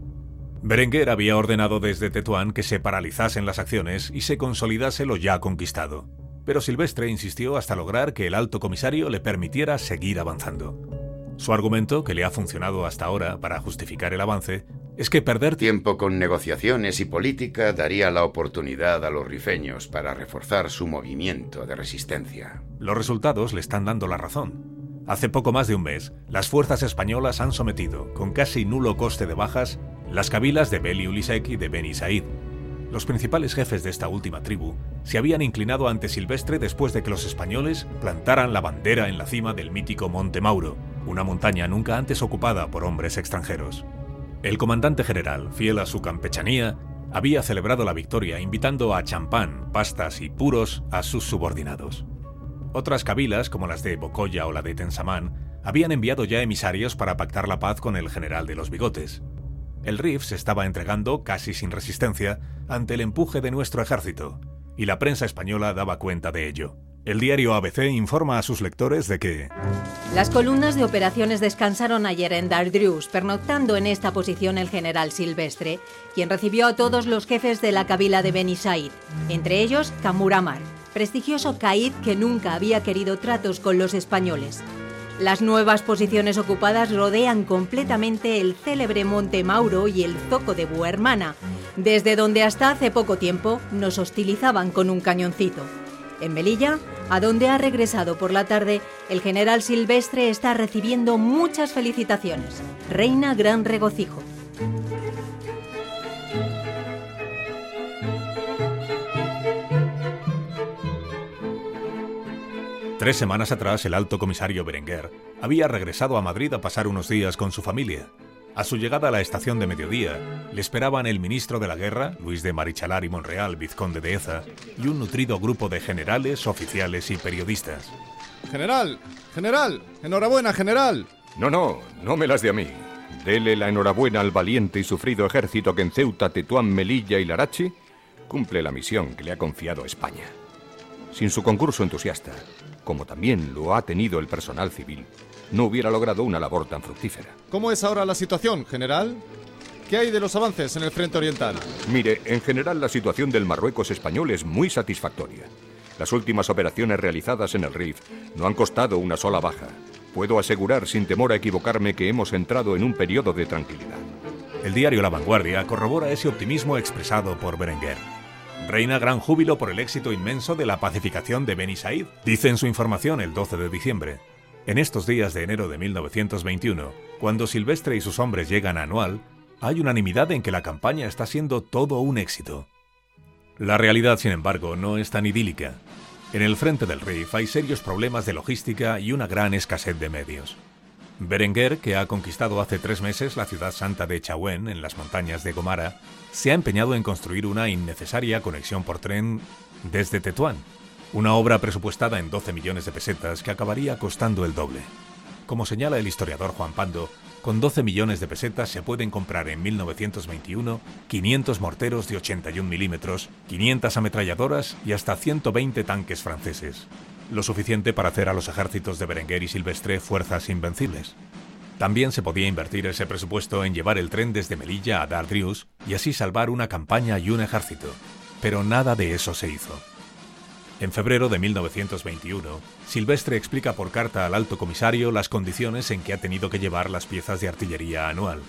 Berenguer había ordenado desde Tetuán que se paralizasen las acciones y se consolidase lo ya conquistado, pero Silvestre insistió hasta lograr que el alto comisario le permitiera seguir avanzando. Su argumento, que le ha funcionado hasta ahora para justificar el avance, es que perder tiempo con negociaciones y política daría la oportunidad a los rifeños para reforzar su movimiento de resistencia. Los resultados le están dando la razón. Hace poco más de un mes, las fuerzas españolas han sometido, con casi nulo coste de bajas, las cabilas de Beli Ulisek y de Beni Said. Los principales jefes de esta última tribu se habían inclinado ante Silvestre después de que los españoles plantaran la bandera en la cima del mítico Monte Mauro, una montaña nunca antes ocupada por hombres extranjeros. El comandante general, fiel a su campechanía, había celebrado la victoria invitando a champán, pastas y puros a sus subordinados. Otras cabilas, como las de Bocoya o la de Tensamán, habían enviado ya emisarios para pactar la paz con el general de los bigotes. El RIF se estaba entregando, casi sin resistencia, ante el empuje de nuestro ejército, y la prensa española daba cuenta de ello. El diario ABC informa a sus lectores de que... Las columnas de operaciones descansaron ayer en Dardrius, pernoctando en esta posición el general Silvestre, quien recibió a todos los jefes de la cabila de Beni Said, entre ellos Kamuramar, prestigioso caid que nunca había querido tratos con los españoles. Las nuevas posiciones ocupadas rodean completamente el célebre Monte Mauro y el Zoco de Buhermana, desde donde hasta hace poco tiempo nos hostilizaban con un cañoncito. En Melilla, a donde ha regresado por la tarde, el general Silvestre está recibiendo muchas felicitaciones. Reina gran regocijo. Tres semanas atrás, el alto comisario Berenguer había regresado a Madrid a pasar unos días con su familia. A su llegada a la estación de mediodía, le esperaban el ministro de la Guerra, Luis de Marichalar y Monreal, vizconde de Eza, y un nutrido grupo de generales, oficiales y periodistas. General, general, enhorabuena, general. No, no, no me las de a mí. Dele la enhorabuena al valiente y sufrido ejército que en Ceuta, Tetuán, Melilla y Larachi cumple la misión que le ha confiado España. Sin su concurso entusiasta, como también lo ha tenido el personal civil, no hubiera logrado una labor tan fructífera. ¿Cómo es ahora la situación, general? ¿Qué hay de los avances en el frente oriental? Mire, en general la situación del Marruecos español es muy satisfactoria. Las últimas operaciones realizadas en el RIF no han costado una sola baja. Puedo asegurar sin temor a equivocarme que hemos entrado en un periodo de tranquilidad. El diario La Vanguardia corrobora ese optimismo expresado por Berenguer. Reina gran júbilo por el éxito inmenso de la pacificación de Beni Said, dice en su información el 12 de diciembre. En estos días de enero de 1921, cuando Silvestre y sus hombres llegan a Anual, hay unanimidad en que la campaña está siendo todo un éxito. La realidad, sin embargo, no es tan idílica. En el frente del Rif hay serios problemas de logística y una gran escasez de medios. Berenguer, que ha conquistado hace tres meses la ciudad santa de Chauen, en las montañas de Gomara, se ha empeñado en construir una innecesaria conexión por tren desde Tetuán, una obra presupuestada en 12 millones de pesetas que acabaría costando el doble. Como señala el historiador Juan Pando, con 12 millones de pesetas se pueden comprar en 1921 500 morteros de 81 milímetros, 500 ametralladoras y hasta 120 tanques franceses, lo suficiente para hacer a los ejércitos de Berenguer y Silvestre fuerzas invencibles. También se podía invertir ese presupuesto en llevar el tren desde Melilla a Dardrius y así salvar una campaña y un ejército, pero nada de eso se hizo. En febrero de 1921, Silvestre explica por carta al alto comisario las condiciones en que ha tenido que llevar las piezas de artillería anual.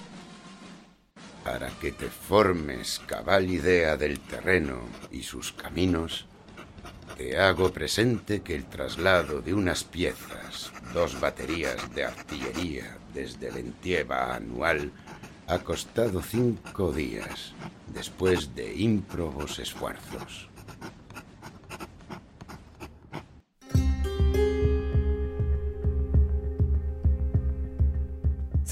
Para que te formes cabal idea del terreno y sus caminos, te hago presente que el traslado de unas piezas, dos baterías de artillería desde Lentieva anual Ha costado cinco días, después de ímprobos esfuerzos.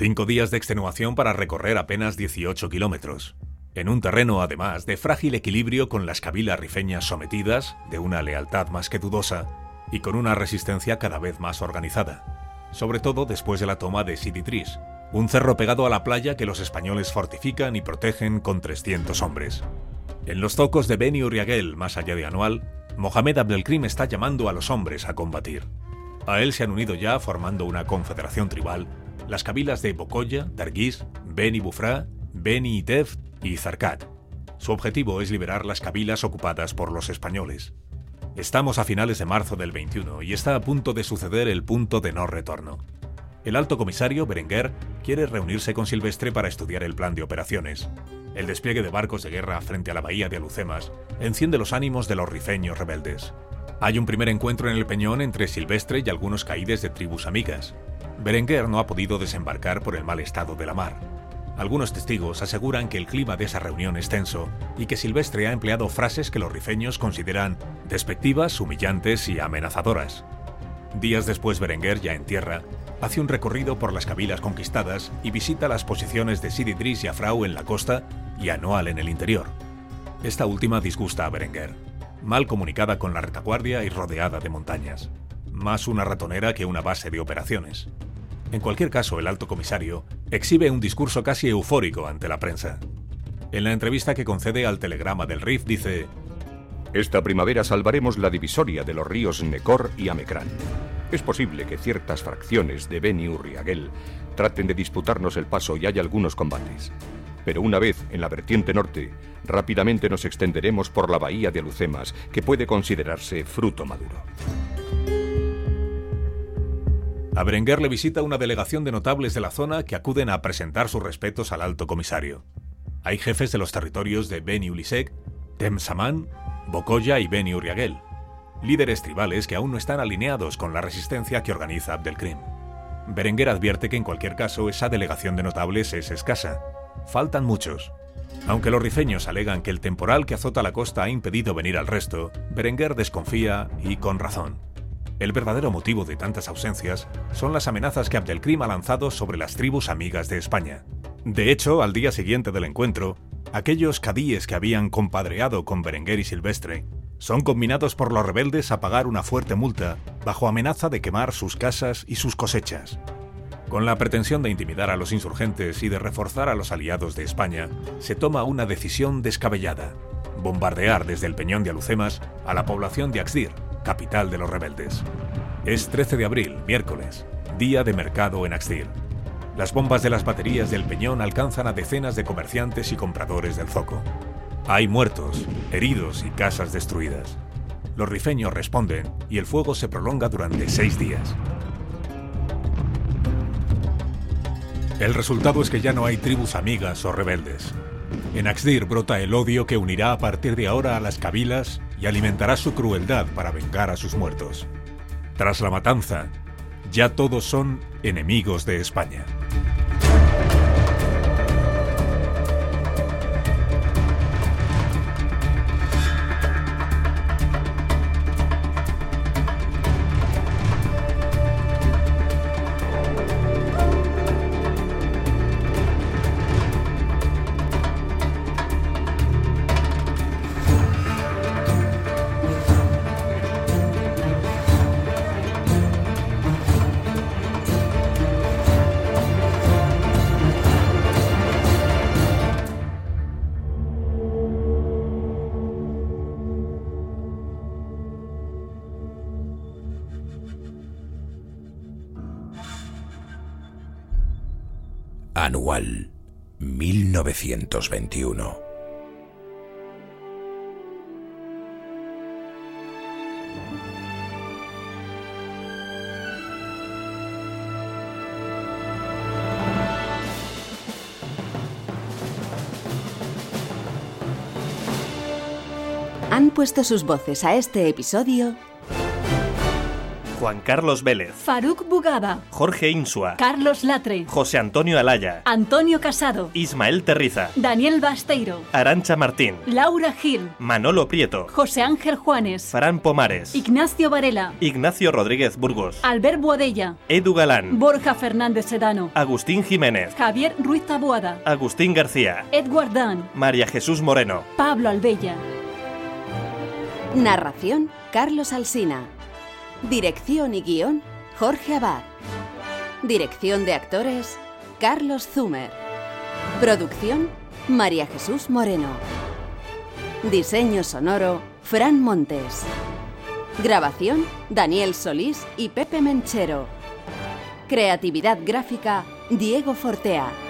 Cinco días de extenuación para recorrer apenas 18 kilómetros. En un terreno, además, de frágil equilibrio con las cabilas rifeñas sometidas, de una lealtad más que dudosa, y con una resistencia cada vez más organizada. Sobre todo después de la toma de Siditris, un cerro pegado a la playa que los españoles fortifican y protegen con 300 hombres. En los zocos de Beni Uriagel, más allá de Anual, Mohamed Abdelkrim está llamando a los hombres a combatir. A él se han unido ya, formando una confederación tribal, las cabilas de Bocoya, Darguis, Beni Bufra, Beni Itef y Zarkat. Su objetivo es liberar las cabilas ocupadas por los españoles. Estamos a finales de marzo del 21 y está a punto de suceder el punto de no retorno. El alto comisario, Berenguer, quiere reunirse con Silvestre para estudiar el plan de operaciones. El despliegue de barcos de guerra frente a la bahía de Alucemas enciende los ánimos de los rifeños rebeldes. Hay un primer encuentro en el peñón entre Silvestre y algunos caídes de tribus amigas. Berenguer no ha podido desembarcar por el mal estado de la mar. Algunos testigos aseguran que el clima de esa reunión es tenso y que Silvestre ha empleado frases que los rifeños consideran despectivas, humillantes y amenazadoras. Días después, Berenguer, ya en tierra, hace un recorrido por las cabilas conquistadas y visita las posiciones de Sididris y Afrau en la costa y Anual en el interior. Esta última disgusta a Berenguer, mal comunicada con la retaguardia y rodeada de montañas. Más una ratonera que una base de operaciones. En cualquier caso, el alto comisario exhibe un discurso casi eufórico ante la prensa. En la entrevista que concede al Telegrama del RIF dice, Esta primavera salvaremos la divisoria de los ríos Necor y Amecrán. Es posible que ciertas fracciones de Beni Urriagel traten de disputarnos el paso y haya algunos combates. Pero una vez en la vertiente norte, rápidamente nos extenderemos por la bahía de Alucemas, que puede considerarse fruto maduro. A Berenguer le visita una delegación de notables de la zona que acuden a presentar sus respetos al alto comisario. Hay jefes de los territorios de Beni Ulisek, Temsaman, Bocoya y Beni Uriagel, líderes tribales que aún no están alineados con la resistencia que organiza Abdelkrim. Berenguer advierte que en cualquier caso esa delegación de notables es escasa. Faltan muchos. Aunque los rifeños alegan que el temporal que azota la costa ha impedido venir al resto, Berenguer desconfía y con razón. El verdadero motivo de tantas ausencias son las amenazas que Abdelkrim ha lanzado sobre las tribus amigas de España. De hecho, al día siguiente del encuentro, aquellos cadíes que habían compadreado con Berenguer y Silvestre son combinados por los rebeldes a pagar una fuerte multa bajo amenaza de quemar sus casas y sus cosechas. Con la pretensión de intimidar a los insurgentes y de reforzar a los aliados de España, se toma una decisión descabellada, bombardear desde el Peñón de Alucemas a la población de Axdir, capital de los rebeldes. Es 13 de abril, miércoles, día de mercado en Axdir. Las bombas de las baterías del Peñón alcanzan a decenas de comerciantes y compradores del zoco. Hay muertos, heridos y casas destruidas. Los rifeños responden y el fuego se prolonga durante seis días. El resultado es que ya no hay tribus amigas o rebeldes. En Axdir brota el odio que unirá a partir de ahora a las cabilas y alimentará su crueldad para vengar a sus muertos. Tras la matanza, ya todos son enemigos de España. 1921. Han puesto sus voces a este episodio Juan Carlos Vélez, Faruk Bugada, Jorge Insua, Carlos Latre, José Antonio Alaya, Antonio Casado, Ismael Terriza, Daniel Basteiro, Arancha Martín, Laura Gil, Manolo Prieto, José Ángel Juanes, Fran Pomares, Ignacio Varela, Ignacio Rodríguez Burgos, Albert Boadella, Edu Galán, Borja Fernández Sedano, Agustín Jiménez, Javier Ruiz Taboada, Agustín García, Edward Dan, María Jesús Moreno. Pablo Albella. Narración Carlos Alsina. Dirección y guion Jorge Abad. Dirección de actores Carlos Zumer. Producción María Jesús Moreno. Diseño sonoro Fran Montes. Grabación Daniel Solís y Pepe Menchero. Creatividad gráfica Diego Fortea.